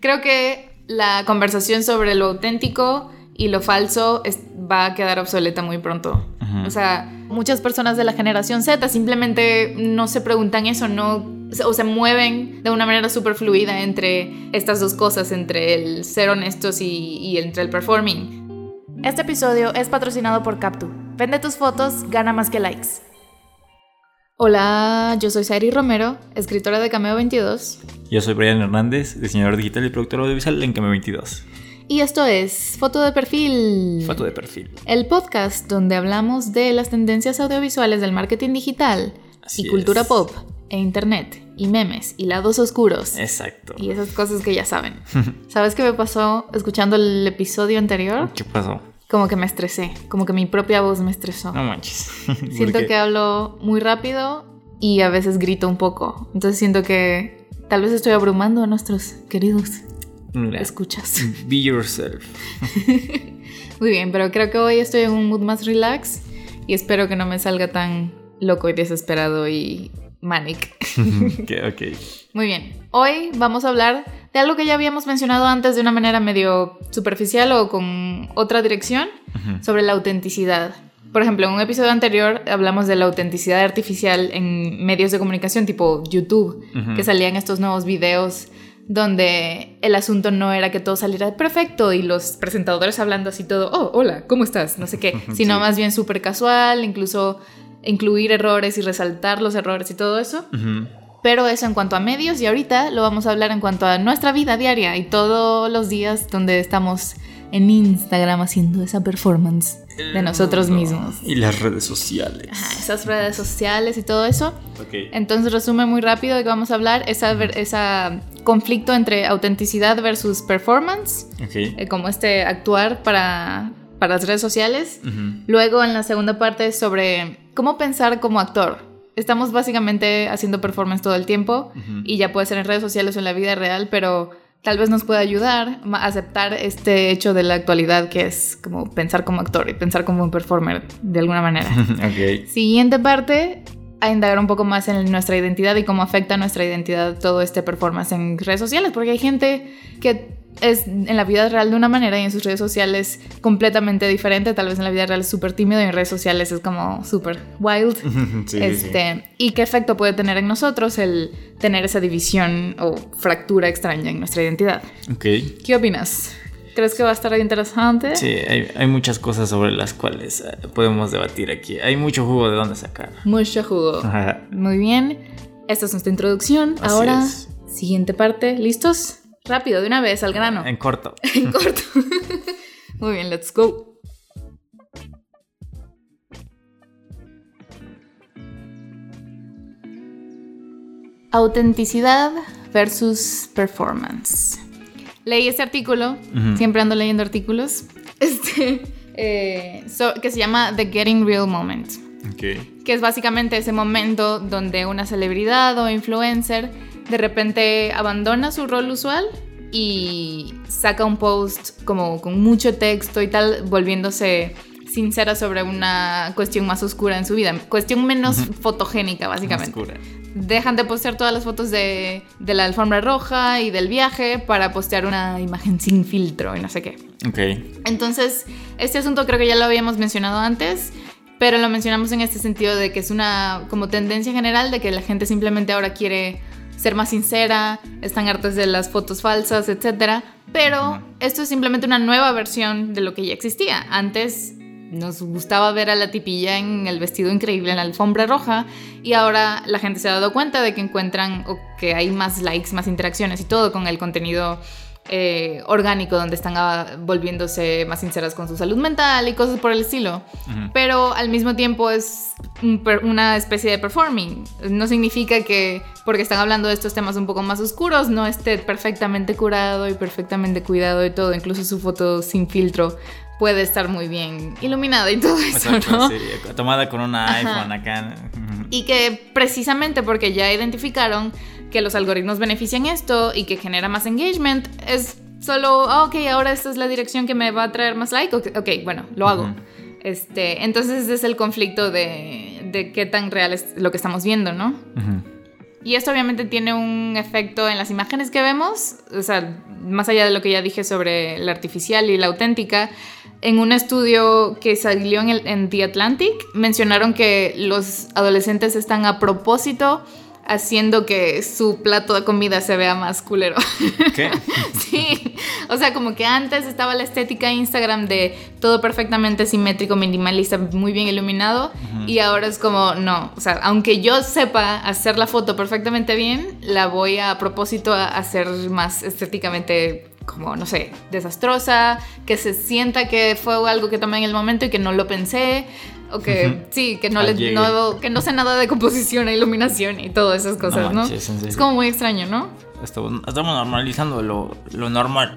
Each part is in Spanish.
Creo que la conversación sobre lo auténtico y lo falso va a quedar obsoleta muy pronto. O sea, muchas personas de la generación Z simplemente no se preguntan eso, no o se mueven de una manera súper fluida entre estas dos cosas, entre el ser honestos y, y entre el performing. Este episodio es patrocinado por Captu. Vende tus fotos, gana más que likes. Hola, yo soy Sari Romero, escritora de Cameo 22. Yo soy Brian Hernández, diseñador digital y productor audiovisual en Cameo 22. Y esto es Foto de Perfil. Foto de Perfil. El podcast donde hablamos de las tendencias audiovisuales del marketing digital y cultura pop e internet y memes y lados oscuros. Exacto. Y esas cosas que ya saben. ¿Sabes qué me pasó escuchando el episodio anterior? ¿Qué pasó? como que me estresé, como que mi propia voz me estresó. No manches. siento que hablo muy rápido y a veces grito un poco. Entonces siento que tal vez estoy abrumando a nuestros queridos escuchas. Be yourself. muy bien, pero creo que hoy estoy en un mood más relax y espero que no me salga tan loco y desesperado y manic. ok. Muy bien. Hoy vamos a hablar de algo que ya habíamos mencionado antes de una manera medio superficial o con otra dirección, sobre la autenticidad. Por ejemplo, en un episodio anterior hablamos de la autenticidad artificial en medios de comunicación tipo YouTube, que salían estos nuevos videos donde el asunto no era que todo saliera perfecto y los presentadores hablando así todo, oh, hola, ¿cómo estás? No sé qué, sino más bien súper casual, incluso incluir errores y resaltar los errores y todo eso. Pero eso en cuanto a medios y ahorita lo vamos a hablar en cuanto a nuestra vida diaria y todos los días donde estamos en Instagram haciendo esa performance de nosotros mismos. Y las redes sociales. esas redes sociales y todo eso. Entonces resume muy rápido de que vamos a hablar esa, esa conflicto entre autenticidad versus performance. Eh, como este actuar para, para las redes sociales. Luego en la segunda parte sobre cómo pensar como actor estamos básicamente haciendo performance todo el tiempo y ya puede ser en redes sociales o en la vida real, pero tal vez nos pueda ayudar a aceptar este hecho de la actualidad que es como pensar como actor y pensar como un performer de alguna manera. Siguiente parte, a indagar un poco más en nuestra identidad y cómo afecta nuestra identidad todo este performance en redes sociales, porque hay gente que es en la vida real de una manera y en sus redes sociales completamente diferente. Tal vez en la vida real es súper tímido y en redes sociales es como súper wild. este, ¿Y qué efecto puede tener en nosotros el tener esa división o fractura extraña en nuestra identidad? Okay. ¿Qué opinas? ¿Crees que va a estar interesante? Sí, hay, hay, muchas cosas sobre las cuales eh, podemos debatir aquí. Hay mucho jugo de dónde sacar. Mucho jugo. Muy bien. Esta es nuestra introducción. Ahora, siguiente parte. ¿Listos? Rápido, de una vez, al grano. En corto. en corto. Muy bien, let's go. Autenticidad versus performance. Leí este artículo, siempre ando leyendo artículos, este, eh, que se llama The Getting Real Moment. Okay. Que es básicamente ese momento donde una celebridad o influencer de repente abandona su rol usual y saca un post como con mucho texto y tal, volviéndose sincera sobre una cuestión más oscura en su vida, cuestión menos fotogénica básicamente. Dejan de postear todas las fotos de, de, la alfombra roja y del viaje para postear una imagen sin filtro y no sé qué. Ok. Entonces, este asunto creo que ya lo habíamos mencionado antes, pero lo mencionamos en este sentido de que es una como tendencia general de que la gente simplemente ahora quiere ser más sincera, están hartas de las fotos falsas, etc. Pero esto es simplemente una nueva versión de lo que ya existía. Antes nos gustaba ver a la tipilla en el vestido increíble en la alfombra roja y ahora la gente se ha dado cuenta de que encuentran o que hay más likes, más interacciones y todo con el contenido eh, orgánico donde están ah, volviéndose más sinceras con su salud mental y cosas por el estilo. Pero al mismo tiempo es una especie de performing. No significa que porque están hablando de estos temas un poco más oscuros no esté perfectamente curado y perfectamente cuidado y todo. Incluso su foto sin filtro puede estar muy bien iluminada y todo eso, ¿no? tomada con una iPhone acá. Y que precisamente porque ya identificaron que los algoritmos benefician esto y que genera más engagement, es solo, ah, ok, ahora esta es la dirección que me va a traer más like, ok, bueno, lo hago. este, entonces ese es el conflicto de, de, qué tan real es lo que estamos viendo, ¿no? Y esto obviamente tiene un efecto en las imágenes que vemos, o sea, más allá de lo que ya dije sobre la artificial y la auténtica, en un estudio que salió en, en The Atlantic mencionaron que los adolescentes están a propósito haciendo que su plato de comida se vea más culero. ¿Qué? sí, o sea, como que antes estaba la estética Instagram de todo perfectamente simétrico, minimalista, muy bien iluminado, y ahora es como, no, o sea, aunque yo sepa hacer la foto perfectamente bien, la voy a, propósito a hacer más estéticamente como, no sé, desastrosa, que se sienta que fue algo que tomé en el momento y que no lo pensé. O que sí, que no, le, que no sé nada de composición e iluminación y todas esas cosas, ¿no? es como muy extraño, ¿no? Estamos, normalizando lo, lo normal.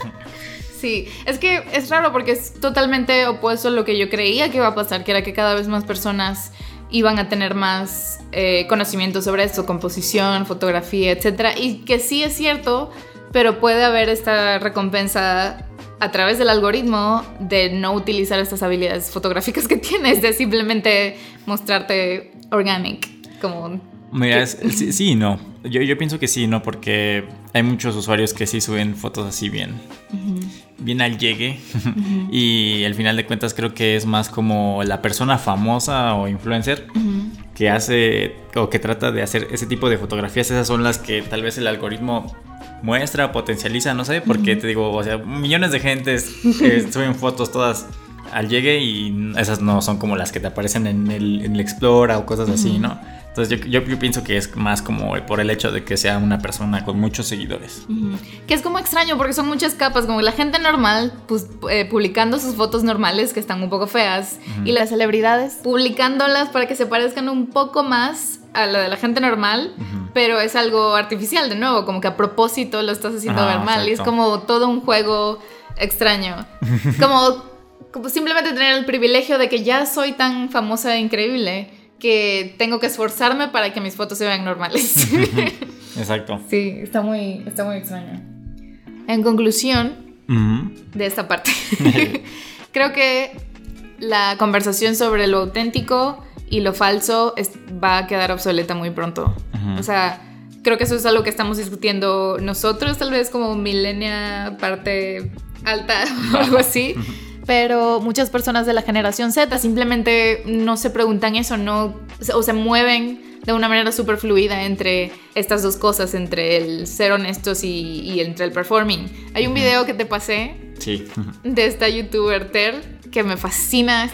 sí, es que es raro porque es totalmente opuesto a lo que yo creía que iba a pasar, que era que cada vez más personas iban a tener más eh, conocimiento sobre esto, composición, fotografía, etc. Y que sí es cierto, pero puede haber esta recompensa a través del algoritmo de no utilizar estas habilidades fotográficas que tienes, de simplemente mostrarte organic, como... Mira, sí, y no. Yo, yo pienso que sí, no, porque hay muchos usuarios que sí suben fotos así bien, bien al llegue. y al final de cuentas creo que es más como la persona famosa o influencer que hace o que trata de hacer ese tipo de fotografías. Esas son las que tal vez el algoritmo muestra, potencializa, no sé, porque te digo, o sea, millones de gentes suben fotos todas al llegue y esas no son como las que te aparecen en el, en el Explora o cosas así, ¿no? Entonces yo, yo, pienso que es más como por el hecho de que sea una persona con muchos seguidores. Que es como extraño porque son muchas capas, como la gente normal pues, eh, publicando sus fotos normales que están un poco feas y las celebridades publicándolas para que se parezcan un poco más a la de la gente normal, pero es algo artificial de nuevo, como que a propósito lo estás haciendo ver mal y es como todo un juego extraño. como, como simplemente tener el privilegio de que ya soy tan famosa e increíble que tengo que esforzarme para que mis fotos se vean normales. Exacto. Sí, está muy, está muy extraño. En conclusión de esta parte, creo que la conversación sobre lo auténtico y lo falso va a quedar obsoleta muy pronto. O sea, creo que eso es algo que estamos discutiendo nosotros, tal vez como milenia parte alta o algo así. Pero muchas personas de la generación Z simplemente no se preguntan eso, no, o se mueven de una manera súper fluida entre estas dos cosas, entre el ser honestos y, entre el performing. Hay un video que te pasé de esta youtuber Ter que me fascina, es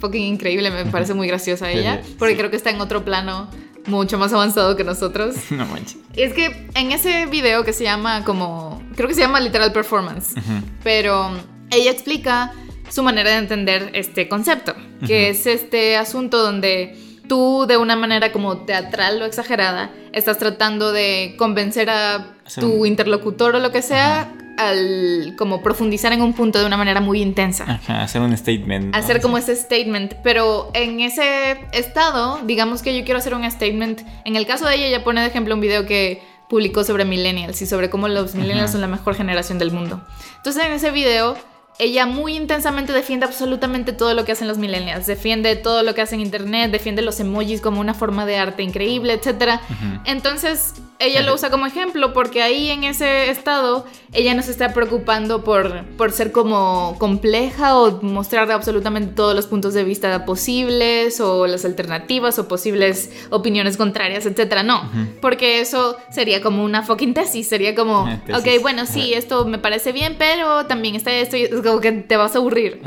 fucking increíble, me parece muy graciosa ella, porque creo que está en otro plano mucho más avanzado que nosotros. No manches. Es que en ese video que se llama como, creo que se llama literal performance, pero ella explica su manera de entender este concepto, que es este asunto donde tú de una manera como teatral o exagerada estás tratando de convencer a tu interlocutor o lo que sea al como profundizar en un punto de una manera muy intensa. Ajá, hacer un statement. Hacer como ese statement, pero en ese estado, digamos que yo quiero hacer un statement. En el caso de ella, ella pone de ejemplo un video que publicó sobre millennials y sobre cómo los millennials son la mejor generación del mundo. Entonces en ese video ella muy intensamente defiende absolutamente todo lo que hacen los millennials, defiende todo lo que hacen internet, defiende los emojis como una forma de arte increíble, etc. Entonces, ella lo usa como ejemplo porque ahí en ese estado ella no se está preocupando por, por ser como compleja o mostrar absolutamente todos los puntos de vista posibles o las alternativas o posibles opiniones contrarias, etc. No, porque eso sería como una fucking tesis, sería como, ok, bueno, sí, esto me parece bien, pero también está esto como que te vas a aburrir.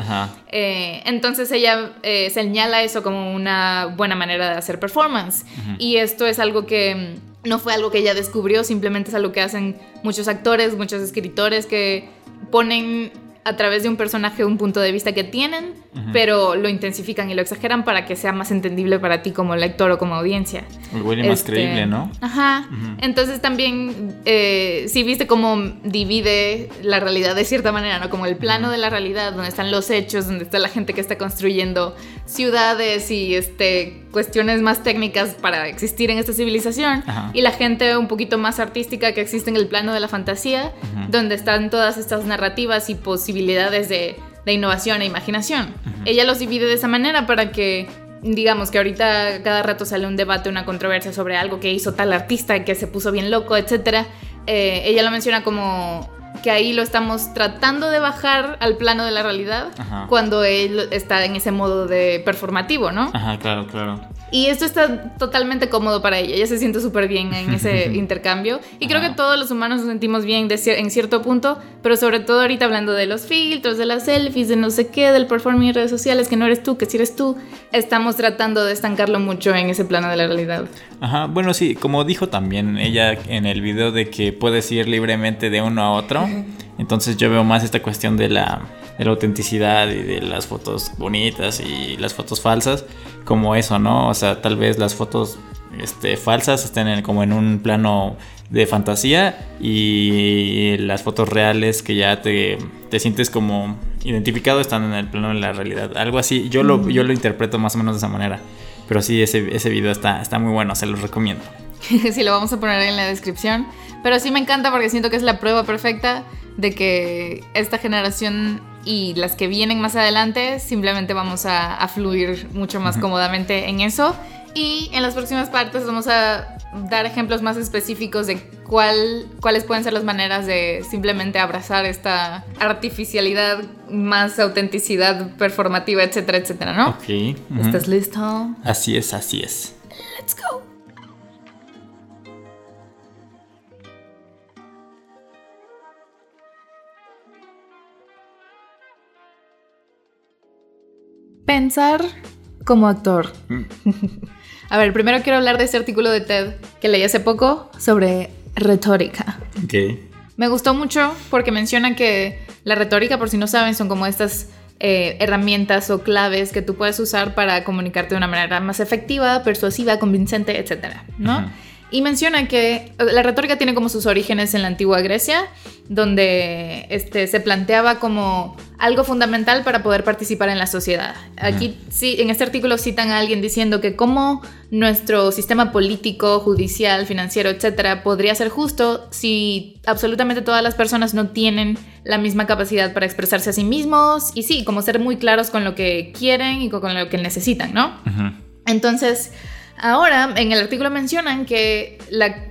Eh, entonces ella eh, señala eso como una buena manera de hacer performance. Y esto es algo que mm, no fue algo que ella descubrió, simplemente es algo que hacen muchos actores, muchos escritores que ponen a través de un personaje un punto de vista que tienen, pero lo intensifican y lo exageran para que sea más entendible para ti como lector o como audiencia. Muy más este, creíble, ¿no? Ajá. Entonces también, eh, si viste cómo divide la realidad de cierta manera, ¿no? Como el plano de la realidad, donde están los hechos, donde está la gente que está construyendo ciudades y este, cuestiones más técnicas para existir en esta civilización, y la gente un poquito más artística que existe en el plano de la fantasía, donde están todas estas narrativas y posibilidades de, innovación e imaginación. Ella los divide de esa manera para que digamos que ahorita cada rato sale un debate, una controversia sobre algo que hizo tal artista que se puso bien loco, etc. Eh, ella lo menciona como que ahí lo estamos tratando de bajar al plano de la realidad cuando él está en ese modo de performativo, ¿no? Ajá, claro, claro. Y esto está totalmente cómodo para ella. Ella se siente súper bien en ese intercambio. Y creo que todos los humanos nos sentimos bien en cierto punto, pero sobre todo ahorita hablando de los filtros, de las selfies, de no sé qué, del performing en redes sociales, que no eres tú, que si eres tú, estamos tratando de estancarlo mucho en ese plano de la realidad. Ajá, bueno, sí, como dijo también ella en el video de que puedes ir libremente de uno a otro. Entonces yo veo más esta cuestión de la de la autenticidad y de las fotos bonitas y las fotos falsas como eso, ¿no? O sea, tal vez las fotos este, falsas estén como en un plano de fantasía y las fotos reales que ya te, te, sientes como identificado están en el plano de la realidad. Algo así, yo lo, yo lo interpreto más o menos de esa manera. Pero sí, ese, ese video está, está muy bueno, se lo recomiendo. sí, lo vamos a poner en la descripción. Pero sí me encanta porque siento que es la prueba perfecta de que esta generación y las que vienen más adelante simplemente vamos a, fluir mucho más cómodamente en eso. Y en las próximas partes vamos a dar ejemplos más específicos de cuál, cuáles pueden ser las maneras de simplemente abrazar esta artificialidad, más autenticidad performativa, etcétera, etcétera, ¿no? Ok. ¿Estás listo? Así es, así es. Let's go. Pensar como actor. Mm. A ver, primero quiero hablar de este artículo de TED que leí hace poco sobre retórica. Ok. Me gustó mucho porque menciona que la retórica, por si no saben, son como estas eh, herramientas o claves que tú puedes usar para comunicarte de una manera más efectiva, persuasiva, convincente, etcétera, ¿no? Y menciona que la retórica tiene como sus orígenes en la antigua Grecia, donde este, se planteaba como algo fundamental para poder participar en la sociedad. Aquí sí, en este artículo citan a alguien diciendo que cómo nuestro sistema político, judicial, financiero, etcétera, podría ser justo si absolutamente todas las personas no tienen la misma capacidad para expresarse a sí mismos y sí, como ser muy claros con lo que quieren y con lo que necesitan, ¿no? Entonces, Ahora, en el artículo mencionan que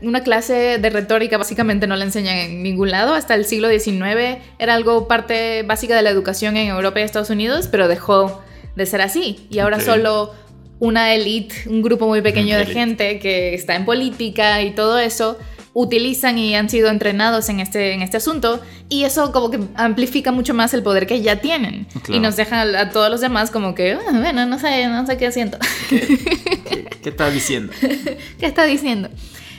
una clase de retórica básicamente no la enseñan en ningún lado. Hasta el siglo XIX era algo parte básica de la educación en Europa y Estados Unidos, pero dejó de ser así. Y ahora solo una élite, un grupo muy pequeño de gente que está en política y todo eso, utilizan y han sido entrenados en este, en este asunto y eso como que amplifica mucho más el poder que ya tienen y nos deja a, todos los demás como que, ah, bueno, no sé, no sé qué siento. ¿Qué, está diciendo? ¿Qué está diciendo?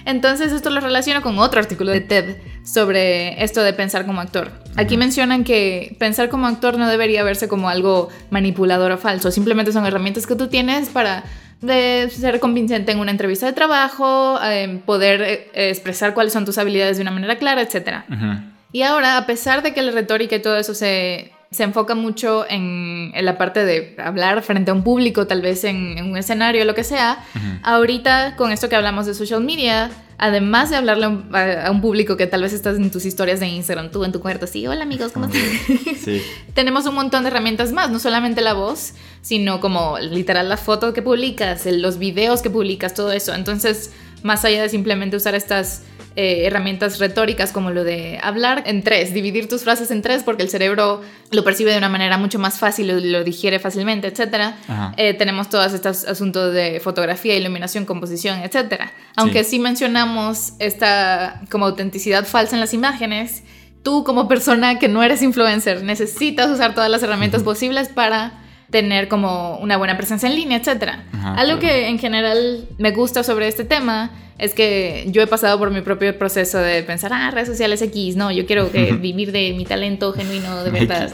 Entonces esto lo relaciono con otro artículo de TED sobre esto de pensar como actor. Aquí mencionan que pensar como actor no debería verse como algo manipulador o falso, simplemente son herramientas que tú tienes para de ser convincente en una entrevista de trabajo, eh, poder eh, expresar cuáles son tus habilidades de una manera clara, etc. Y ahora, a pesar de que la retórica y todo eso se, se enfoca mucho en, en, la parte de hablar frente a un público, tal vez en, un escenario, lo que sea, ahorita con esto que hablamos de social media, además de hablarle a un, público que tal vez estás en tus historias de Instagram, tú en tu cuarto, sí, hola amigos, ¿cómo estás? Sí. Tenemos un montón de herramientas más, no solamente la voz, sino como literal la foto que publicas, los videos que publicas, todo eso. Entonces, más allá de simplemente usar estas eh, herramientas retóricas como lo de hablar en tres, dividir tus frases en tres porque el cerebro lo percibe de una manera mucho más fácil, lo, lo digiere fácilmente, etc. Eh, tenemos todos estos asuntos de fotografía, iluminación, composición, etc. Aunque sí. mencionamos esta como autenticidad falsa en las imágenes, tú como persona que no eres influencer necesitas usar todas las herramientas posibles para tener como una buena presencia en línea, etc. Algo que en general me gusta sobre este tema es que yo he pasado por mi propio proceso de pensar, ah, redes sociales X, no, yo quiero que vivir de mi talento genuino de verdad.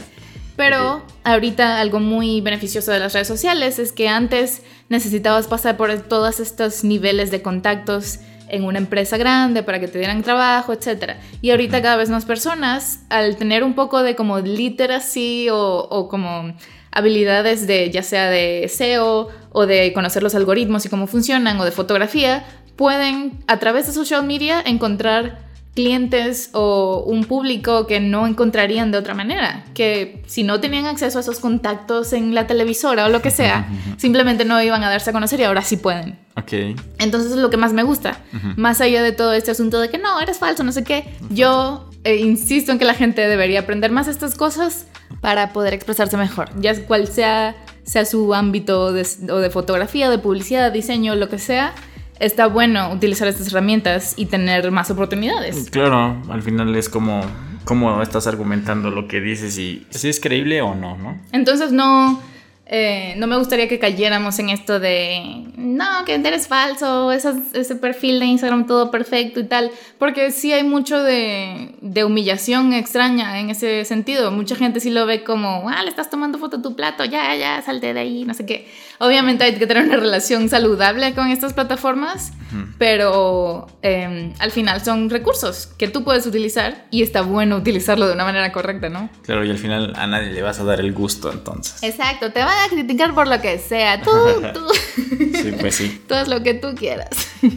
Pero ahorita algo muy beneficioso de las redes sociales es que antes necesitabas pasar por todos estos niveles de contactos en una empresa grande para que te dieran trabajo, etc. Y ahorita cada vez más personas, al tener un poco de como literacy o, o como habilidades de ya sea de SEO o de conocer los algoritmos y cómo funcionan o de fotografía, pueden a través de social media encontrar clientes o un público que no encontrarían de otra manera, que si no tenían acceso a esos contactos en la televisora o lo que sea, simplemente no iban a darse a conocer y ahora sí pueden. Ok. Entonces es lo que más me gusta. Más allá de todo este asunto de que no, eres falso, no sé qué, yo eh, insisto en que la gente debería aprender más estas cosas para poder expresarse mejor, ya cual sea, sea su ámbito de, o de fotografía, de publicidad, diseño, lo que sea está bueno utilizar estas herramientas y tener más oportunidades. Claro, al final es como cómo estás argumentando lo que dices y si es creíble o no, ¿no? Entonces no eh, no me gustaría que cayéramos en esto de, no, que eres falso, ese perfil de Instagram todo perfecto y tal, porque sí hay mucho de, de, humillación extraña en ese sentido. Mucha gente sí lo ve como, ah, le estás tomando foto a tu plato, ya, ya, salte de ahí, no sé qué. Obviamente hay que tener una relación saludable con estas plataformas, pero em, al final son recursos que tú puedes utilizar y está bueno utilizarlo de una manera correcta, ¿no? Claro, y al final a nadie le vas a dar el gusto entonces. Exacto, te va a criticar por lo que sea. Tú, tú. Sí, pues sí. Todo es lo que tú quieras.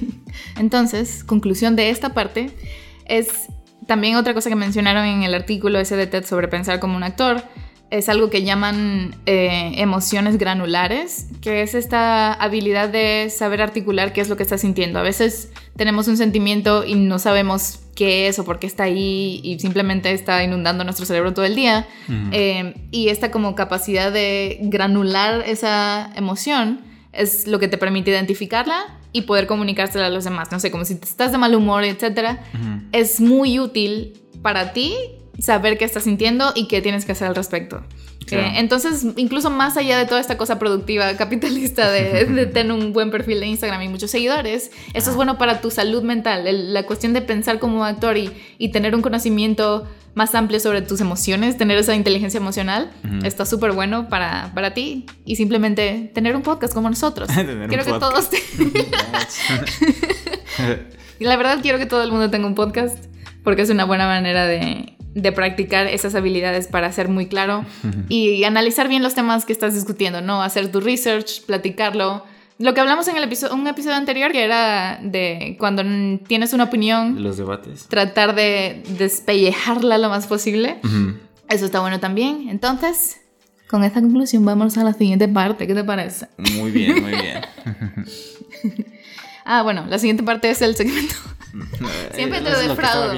Entonces, conclusión de esta parte es también otra cosa que mencionaron en el artículo ese de TED sobre pensar como un actor. Es algo que llaman eh, emociones granulares, que es esta habilidad de saber articular qué es lo que estás sintiendo. A veces tenemos un sentimiento y no sabemos qué es o por qué está ahí y simplemente está inundando nuestro cerebro todo el día. Eh, y esta como capacidad de granular esa emoción es lo que te permite identificarla y poder comunicársela a los demás. No sé, como si estás de mal humor, etc. Es muy útil para ti saber qué estás sintiendo y qué tienes que hacer al respecto. Eh, entonces, incluso más allá de toda esta cosa productiva capitalista de, tener un buen perfil de Instagram y muchos seguidores, eso es bueno para tu salud mental. la cuestión de pensar como actor y, y, tener un conocimiento más amplio sobre tus emociones, tener esa inteligencia emocional, está súper bueno para, para ti. Y simplemente tener un podcast como nosotros. quiero que todos... la verdad quiero que todo el mundo tenga un podcast porque es una buena manera de de practicar esas habilidades para ser muy claro y analizar bien los temas que estás discutiendo, ¿no? Hacer tu research, platicarlo. Lo que hablamos en el episodio, un episodio anterior, que era de cuando tienes una opinión. Los debates. Tratar de despellejarla lo más posible. Eso está bueno también. Entonces, con esta conclusión vamos a la siguiente parte. ¿Qué te parece? Muy bien, muy bien. ah, bueno, la siguiente parte es el segmento siempre te defraudo.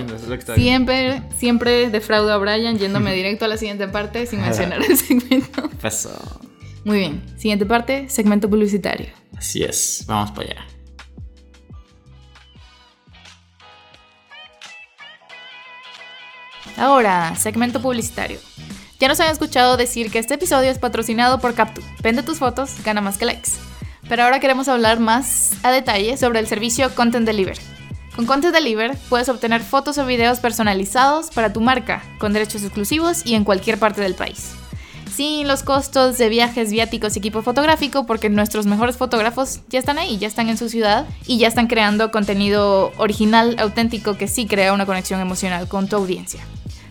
siempre, siempre defraudo a Brian yéndome directo a la siguiente parte sin mencionar el segmento. Pasó. Muy bien. Siguiente parte, segmento publicitario. Así es. Vamos para allá. Ahora, segmento publicitario. Ya nos han escuchado decir que este episodio es patrocinado por Captu. Vende tus fotos, gana más que likes. Pero ahora queremos hablar más a detalle sobre el servicio Content Delivery. Con Content Deliver puedes obtener fotos o videos personalizados para tu marca, con derechos exclusivos y en cualquier parte del país. Sin los costos de viajes, viáticos y equipo fotográfico, porque nuestros mejores fotógrafos ya están ahí, ya están en su ciudad y ya están creando contenido original, auténtico, que sí crea una conexión emocional con tu audiencia.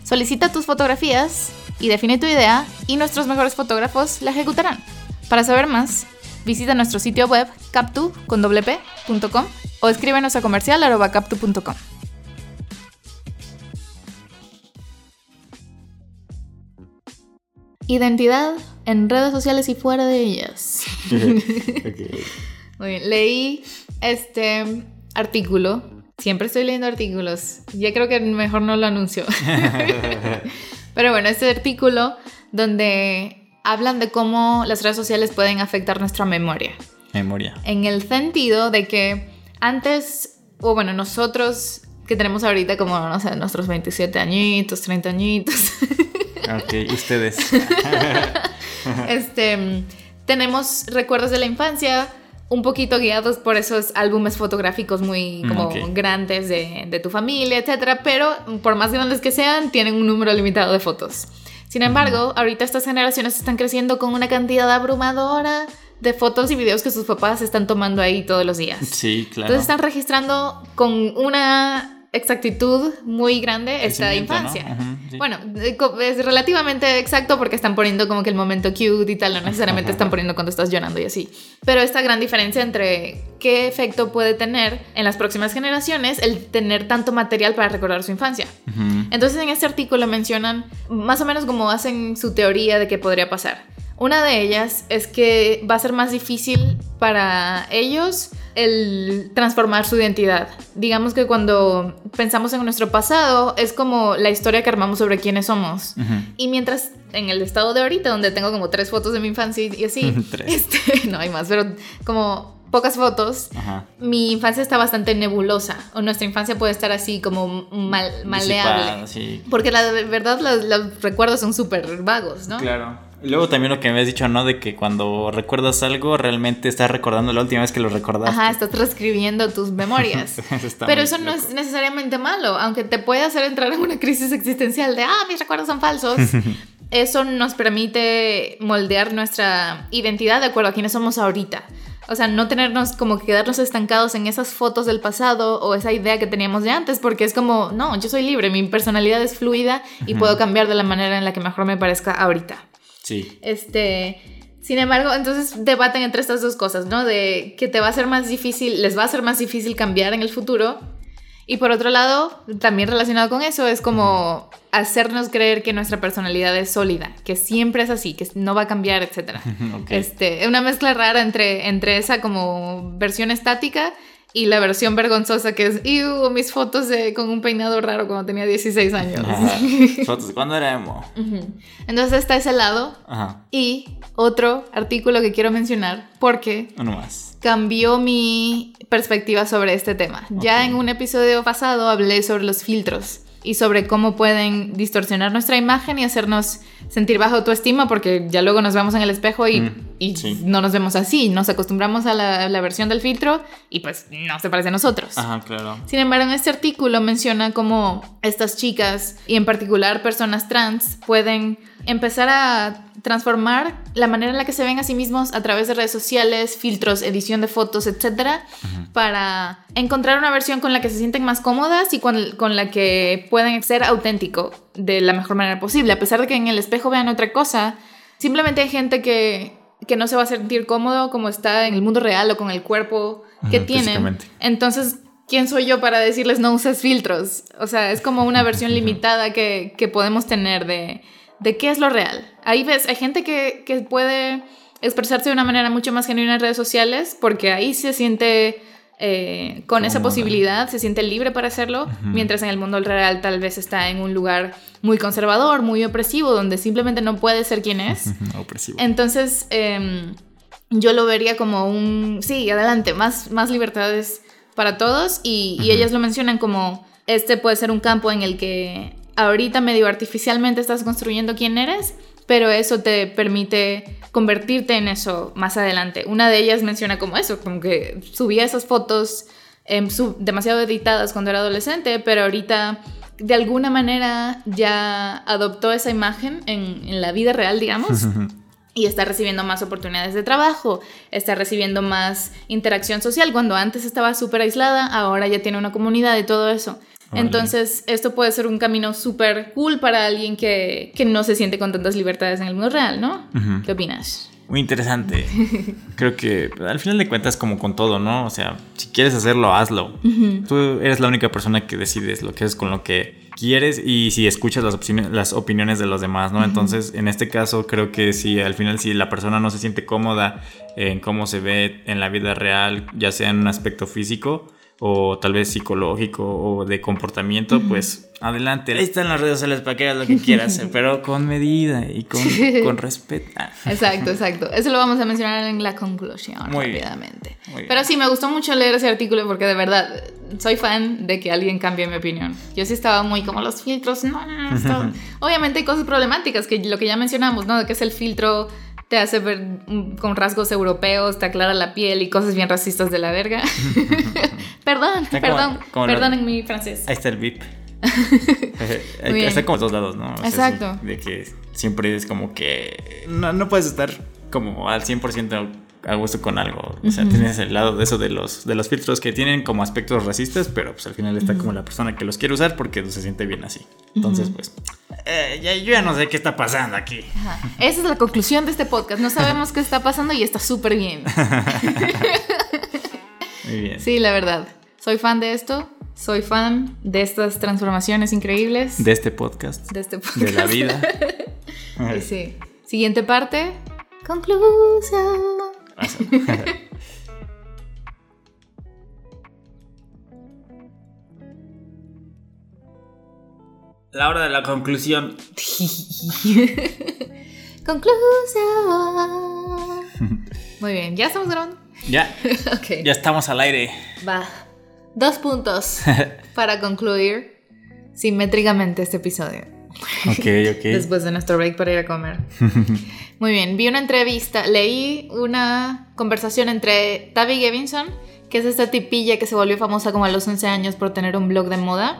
Solicita tus fotografías y define tu idea y nuestros mejores fotógrafos la ejecutarán. Para saber más, visita nuestro sitio web captu.com o escríbenos a comercial captu.com. Identidad en redes sociales y fuera de ellas. Muy bien, leí este artículo. Siempre estoy leyendo artículos. Ya creo que mejor no lo anuncio. Pero bueno, este artículo donde hablan de cómo las redes sociales pueden afectar nuestra memoria. Memoria. En el sentido de que antes, o bueno, nosotros que tenemos ahorita como, no sé, nuestros 27 añitos, 30 añitos. Ok, ustedes. este, tenemos recuerdos de la infancia un poquito guiados por esos álbumes fotográficos muy mm, como grandes de, de, tu familia, etcétera, pero por más grandes que sean, tienen un número limitado de fotos. Sin embargo, ahorita estas generaciones están creciendo con una cantidad abrumadora de fotos y videos que sus papás están tomando ahí todos los días. Sí, claro. Entonces están registrando con una exactitud muy grande esta infancia. Bueno, es relativamente exacto porque están poniendo como que el momento cute y tal, no necesariamente están poniendo cuando estás llorando y así. Pero esta gran diferencia entre qué efecto puede tener en las próximas generaciones el tener tanto material para recordar su infancia. Entonces en este artículo mencionan más o menos cómo hacen su teoría de qué podría pasar. Una de ellas es que va a ser más difícil para ellos el transformar su identidad. Digamos que cuando pensamos en nuestro pasado es como la historia que armamos sobre quiénes somos. Y mientras en el estado de ahorita, donde tengo como tres fotos de mi infancia y así, este, no hay más, pero como pocas fotos, mi infancia está bastante nebulosa, o nuestra infancia puede estar así como mal, maleable. Porque la verdad los recuerdos son súper vagos, ¿no? Claro. Luego también lo que me habías dicho, ¿no? De que cuando recuerdas algo, realmente estás recordando la última vez que lo recordaste. Ajá, estás transcribiendo tus memorias. Pero eso no es necesariamente malo, aunque te puede hacer entrar en una crisis existencial de, ah, mis recuerdos son falsos. eso nos permite moldear nuestra identidad de acuerdo a quiénes somos ahorita. O sea, no tenernos como que quedarnos estancados en esas fotos del pasado o esa idea que teníamos de antes, porque es como, no, yo soy libre, mi personalidad es fluida y puedo cambiar de la manera en la que mejor me parezca ahorita. Sí. Este, sin embargo, entonces debaten entre estas dos cosas, ¿no? De que te va a ser más difícil, les va a ser más difícil cambiar en el futuro. Y por otro lado, también relacionado con eso, es como hacernos creer que nuestra personalidad es sólida, que siempre es así, que no va a cambiar, etc. Este, una mezcla rara entre, entre esa como versión estática y la versión vergonzosa que es, ¡Ew! Mis fotos de, con un peinado raro cuando tenía 16 años. fotos cuando era emo. Entonces está ese lado. Y otro artículo que quiero mencionar porque Uno más. cambió mi perspectiva sobre este tema. Ya en un episodio pasado hablé sobre los filtros y sobre cómo pueden distorsionar nuestra imagen y hacernos sentir baja autoestima porque ya luego nos vemos en el espejo y, mm, no nos vemos así, nos acostumbramos a la, versión del filtro y pues no se parece a nosotros. Ajá, claro. Sin embargo, en este artículo menciona cómo estas chicas y en particular personas trans pueden empezar a transformar la manera en la que se ven a sí mismos a través de redes sociales, filtros, edición de fotos, etcétera, para encontrar una versión con la que se sienten más cómodas y con, con, la que pueden ser auténtico de la mejor manera posible. A pesar de que en el espejo vean otra cosa, simplemente hay gente que, que no se va a sentir cómodo como está en el mundo real o con el cuerpo que tienen. Entonces, ¿quién soy yo para decirles no uses filtros? O sea, es como una versión limitada que, que podemos tener de de qué es lo real. Ahí ves, hay gente que, que puede expresarse de una manera mucho más genuina en redes sociales porque ahí se siente eh, con esa posibilidad, se siente libre para hacerlo, mientras en el mundo real tal vez está en un lugar muy conservador, muy opresivo, donde simplemente no puede ser quien es. opresivo. Entonces, em, yo lo vería como un, sí, adelante, más, más libertades para todos y, y ellas lo mencionan como, este puede ser un campo en el que ahorita medio artificialmente estás construyendo quién eres, pero eso te permite convertirte en eso más adelante. Una de ellas menciona como eso, como que subía esas fotos em, demasiado editadas cuando era adolescente, pero ahorita de alguna manera ya adoptó esa imagen en, en la vida real, digamos. y está recibiendo más oportunidades de trabajo, está recibiendo más interacción social. Cuando antes estaba súper aislada, ahora ya tiene una comunidad y todo eso. Entonces, esto puede ser un camino súper cool para alguien que, que, no se siente con tantas libertades en el mundo real, ¿no? ¿Qué opinas? Muy interesante. Creo que al final de cuentas, como con todo, ¿no? O sea, si quieres hacerlo, hazlo. Tú eres la única persona que decides lo que es con lo que quieres y si escuchas las, opiniones, las opiniones de los demás, ¿no? Entonces, en este caso, creo que si al final, si la persona no se siente cómoda en cómo se ve en la vida real, ya sea en un aspecto físico, o tal vez psicológico o de comportamiento, pues adelante. Ahí están las redes sociales para que hagas lo que quieras, pero con medida y con, con respeto. exacto, exacto. Eso lo vamos a mencionar en la conclusión muy rápidamente. pero sí, me gustó mucho leer ese artículo porque de verdad soy fan de que alguien cambie mi opinión. Yo sí estaba muy como los filtros, no, no, Obviamente hay cosas problemáticas, que lo que ya mencionamos, ¿no? De que es el filtro te hace ver con rasgos europeos, te aclara la piel y cosas bien racistas de la verga. perdón, perdón, perdón en mi francés. Ahí está el VIP. está como dos lados, ¿no? Exacto. de que siempre es como que no, no puedes estar como al 100% a gusto con algo. O sea, tienes el lado de eso de los, de los filtros que tienen como aspectos racistas, pero pues al final está como la persona que los quiere usar porque se siente bien así. Entonces, pues, eh, ya, yo ya no sé qué está pasando aquí. Esa es la conclusión de este podcast. No sabemos qué está pasando y está súper bien. Muy bien. Sí, la verdad. Soy fan de esto. Soy fan de estas transformaciones increíbles. De este podcast. De este podcast. De la vida. sí. Siguiente parte. Conclusión. La hora de la conclusión. conclusión. Muy bien, ¿ya estamos grabando? Ya. Ya estamos al aire. Va. Dos puntos para concluir simétricamente este episodio. Ok, ok. Después de nuestro break para ir a comer. Muy bien, vi una entrevista, leí una conversación entre Tavi Gevinson que es esta tipilla que se volvió famosa como a los 11 años por tener un blog de moda.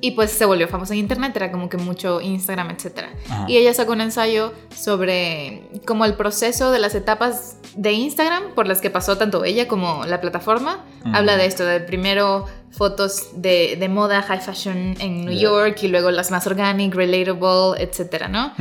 Y pues se volvió famosa en internet, era como que mucho Instagram, etc. Y ella sacó un ensayo sobre como el proceso de las etapas de Instagram por las que pasó tanto ella como la plataforma. Habla de esto, de primero fotos de, de, moda, high fashion en New York y luego las más organic, relatable, etc. ¿no?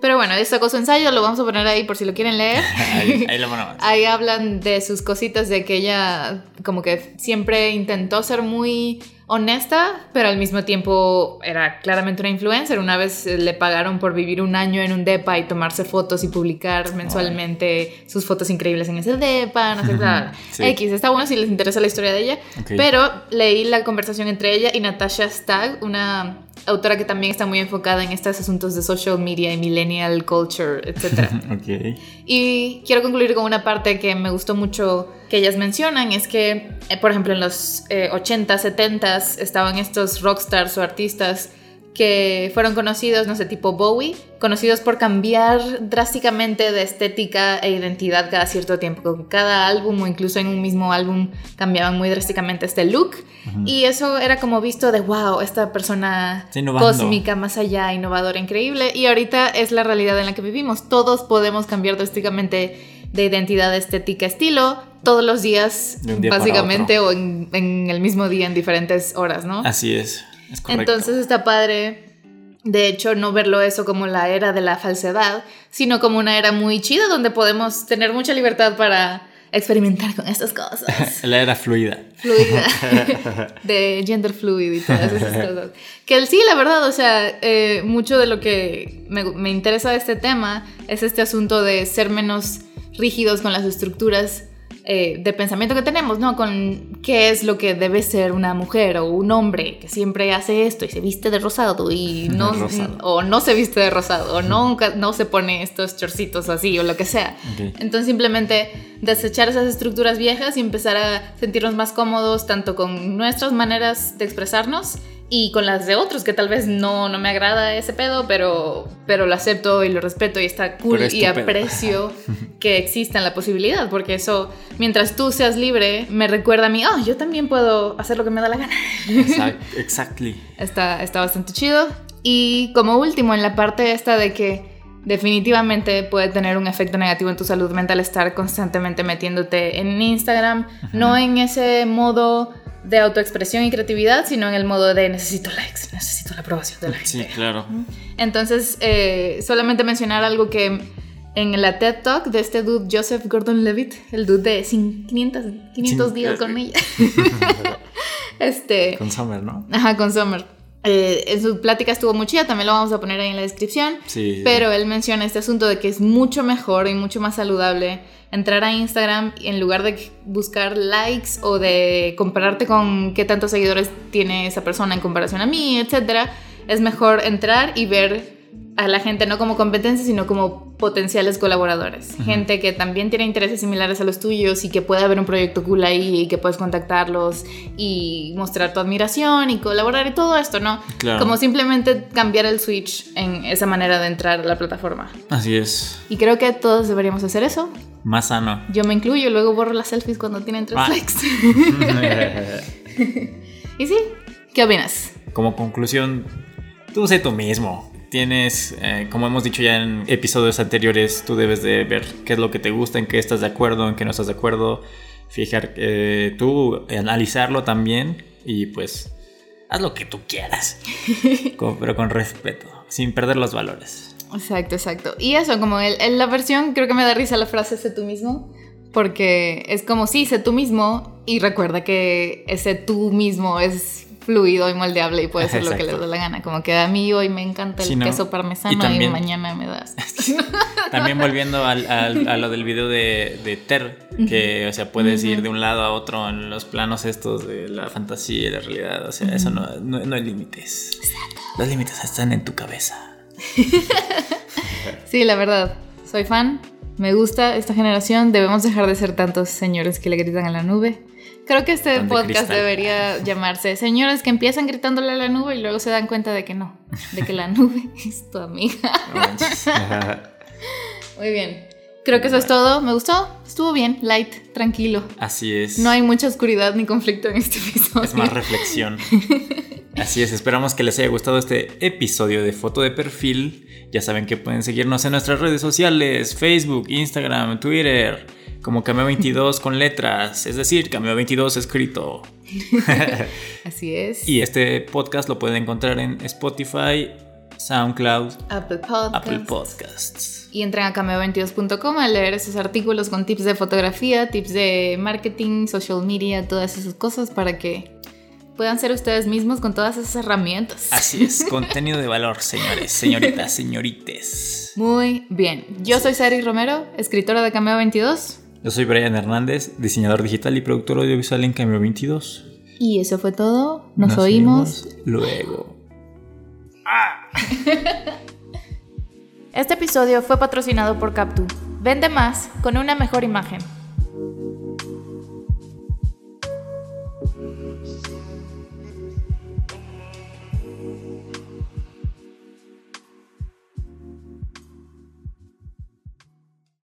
Pero bueno, esta cosa ensayo lo vamos a poner ahí por si lo quieren leer. ahí, ahí, lo ponemos. ahí hablan de sus cositas, de que ella como que siempre intentó ser muy honesta, pero al mismo tiempo era claramente una influencer. Una vez le pagaron por vivir un año en un DEPA y tomarse fotos y publicar mensualmente sus fotos increíbles en ese DEPA, no sé, nada. X, está bueno si les interesa la historia de ella. Pero leí la conversación entre ella y Natasha Stagg, una autora que también está muy enfocada en estos asuntos de social media y millennial culture, etc. okay. Y quiero concluir con una parte que me gustó mucho que ellas mencionan, es que, eh, por ejemplo, en los 80, eh, 70 estaban estos rockstars o artistas que fueron conocidos, no sé, tipo Bowie, conocidos por cambiar drásticamente de estética e identidad cada cierto tiempo. Con cada álbum o incluso en un mismo álbum cambiaban muy drásticamente este look. Y eso era como visto de, wow, esta persona cósmica, más allá, innovadora, increíble. Y ahorita es la realidad en la que vivimos. Todos podemos cambiar drásticamente de identidad, estética, estilo, todos los días, básicamente, o en, en el mismo día, en diferentes horas, ¿no? Así es. Entonces está padre, de hecho, no verlo eso como la era de la falsedad, sino como una era muy chida donde podemos tener mucha libertad para experimentar con estas cosas. la era fluida. Fluida. de gender fluid y todas esas cosas. Que sí, la verdad, o sea, eh, mucho de lo que me, me interesa de este tema es este asunto de ser menos rígidos con las estructuras eh, de pensamiento que tenemos, ¿no? Con qué es lo que debe ser una mujer o un hombre que siempre hace esto y se viste de rosado y no, o no se viste de rosado o nunca no se pone estos chorcitos así o lo que sea. Entonces simplemente desechar esas estructuras viejas y empezar a sentirnos más cómodos tanto con nuestras maneras de expresarnos y con las de otros que tal vez no, no me agrada ese pedo, pero, pero lo acepto y lo respeto y está cool y aprecio que exista la posibilidad, porque eso, mientras tú seas libre, me recuerda a mí, oh, yo también puedo hacer lo que me da la gana. exactly. Está, está bastante chido. Y como último, en la parte esta de que definitivamente puede tener un efecto negativo en tu salud mental estar constantemente metiéndote en Instagram, no en ese modo de autoexpresión y creatividad, sino en el modo de necesito likes, necesito la aprobación de la gente. Sí, claro. Entonces, eh, solamente mencionar algo que en la TED Talk de este dude Joseph Gordon-Levitt, el dude de 500, 500 días con ella. este, con Summer, ¿no? Ajá, con Summer. Eh, en su plática estuvo muy chida, también lo vamos a poner ahí en la descripción. Sí. Pero él menciona este asunto de que es mucho mejor y mucho más saludable entrar a Instagram y en lugar de buscar likes o de compararte con qué tantos seguidores tiene esa persona en comparación a mí, etcétera, es mejor entrar y ver a la gente no como competencia, sino como potenciales colaboradores. Gente que también tiene intereses similares a los tuyos y que puede haber un proyecto cool ahí y que puedes contactarlos y mostrar tu admiración y colaborar y todo esto, ¿no? Como simplemente cambiar el switch en esa manera de entrar a la plataforma. Así es. Y creo que todos deberíamos hacer eso. Más sano. Yo me incluyo, luego borro las selfies cuando tienen tres ah. likes. y sí, ¿qué opinas? Como conclusión, tú sé tú mismo. Tienes, eh, como hemos dicho ya en episodios anteriores, tú debes de ver qué es lo que te gusta, en qué estás de acuerdo, en qué no estás de acuerdo, fijar, eh, tú analizarlo también y pues haz lo que tú quieras, pero con respeto, sin perder los valores. Exacto, exacto. Y eso, como en la versión, creo que me da risa la frase sé tú mismo, porque es como, sí, sé tú mismo y recuerda que ese tú mismo es fluido y moldeable y puede ser lo que les dé la gana. Como que a mí hoy me encanta el queso parmesano y, mañana me das. también volviendo al, a lo del video de, Ter, que o sea, puedes ir de un lado a otro en los planos estos de la fantasía y la realidad. O sea, eso no, no, hay límites. Los límites están en tu cabeza. sí, la verdad. Soy fan. Me gusta esta generación. Debemos dejar de ser tantos señores que le gritan a la nube. Creo que este podcast debería llamarse Señores que empiezan gritándole a la nube y luego se dan cuenta de que no, de que la nube es tu amiga. Muy bien. Creo que eso es todo. Me gustó. Estuvo bien, light, tranquilo. Así es. No hay mucha oscuridad ni conflicto en este episodio. Es más reflexión. Así es, esperamos que les haya gustado este episodio de Foto de Perfil. Ya saben que pueden seguirnos en nuestras redes sociales, Facebook, Instagram, Twitter como Cameo 22 con letras, es decir, Cameo 22 escrito. Así es. Y este podcast lo pueden encontrar en Spotify, SoundCloud, Apple Podcasts. Apple Podcasts. Y entren a cameo22.com a leer esos artículos con tips de fotografía, tips de marketing, social media, todas esas cosas para que puedan ser ustedes mismos con todas esas herramientas. Así es, contenido de valor, señores, señoritas, señorites. Muy bien. Yo soy Sari Romero, escritora de Cameo 22. Yo soy Brian Hernández, diseñador digital y productor audiovisual en Cambio 22. Y eso fue todo. Nos, oímos. luego. Este episodio fue patrocinado por Captu. Vende más con una mejor imagen.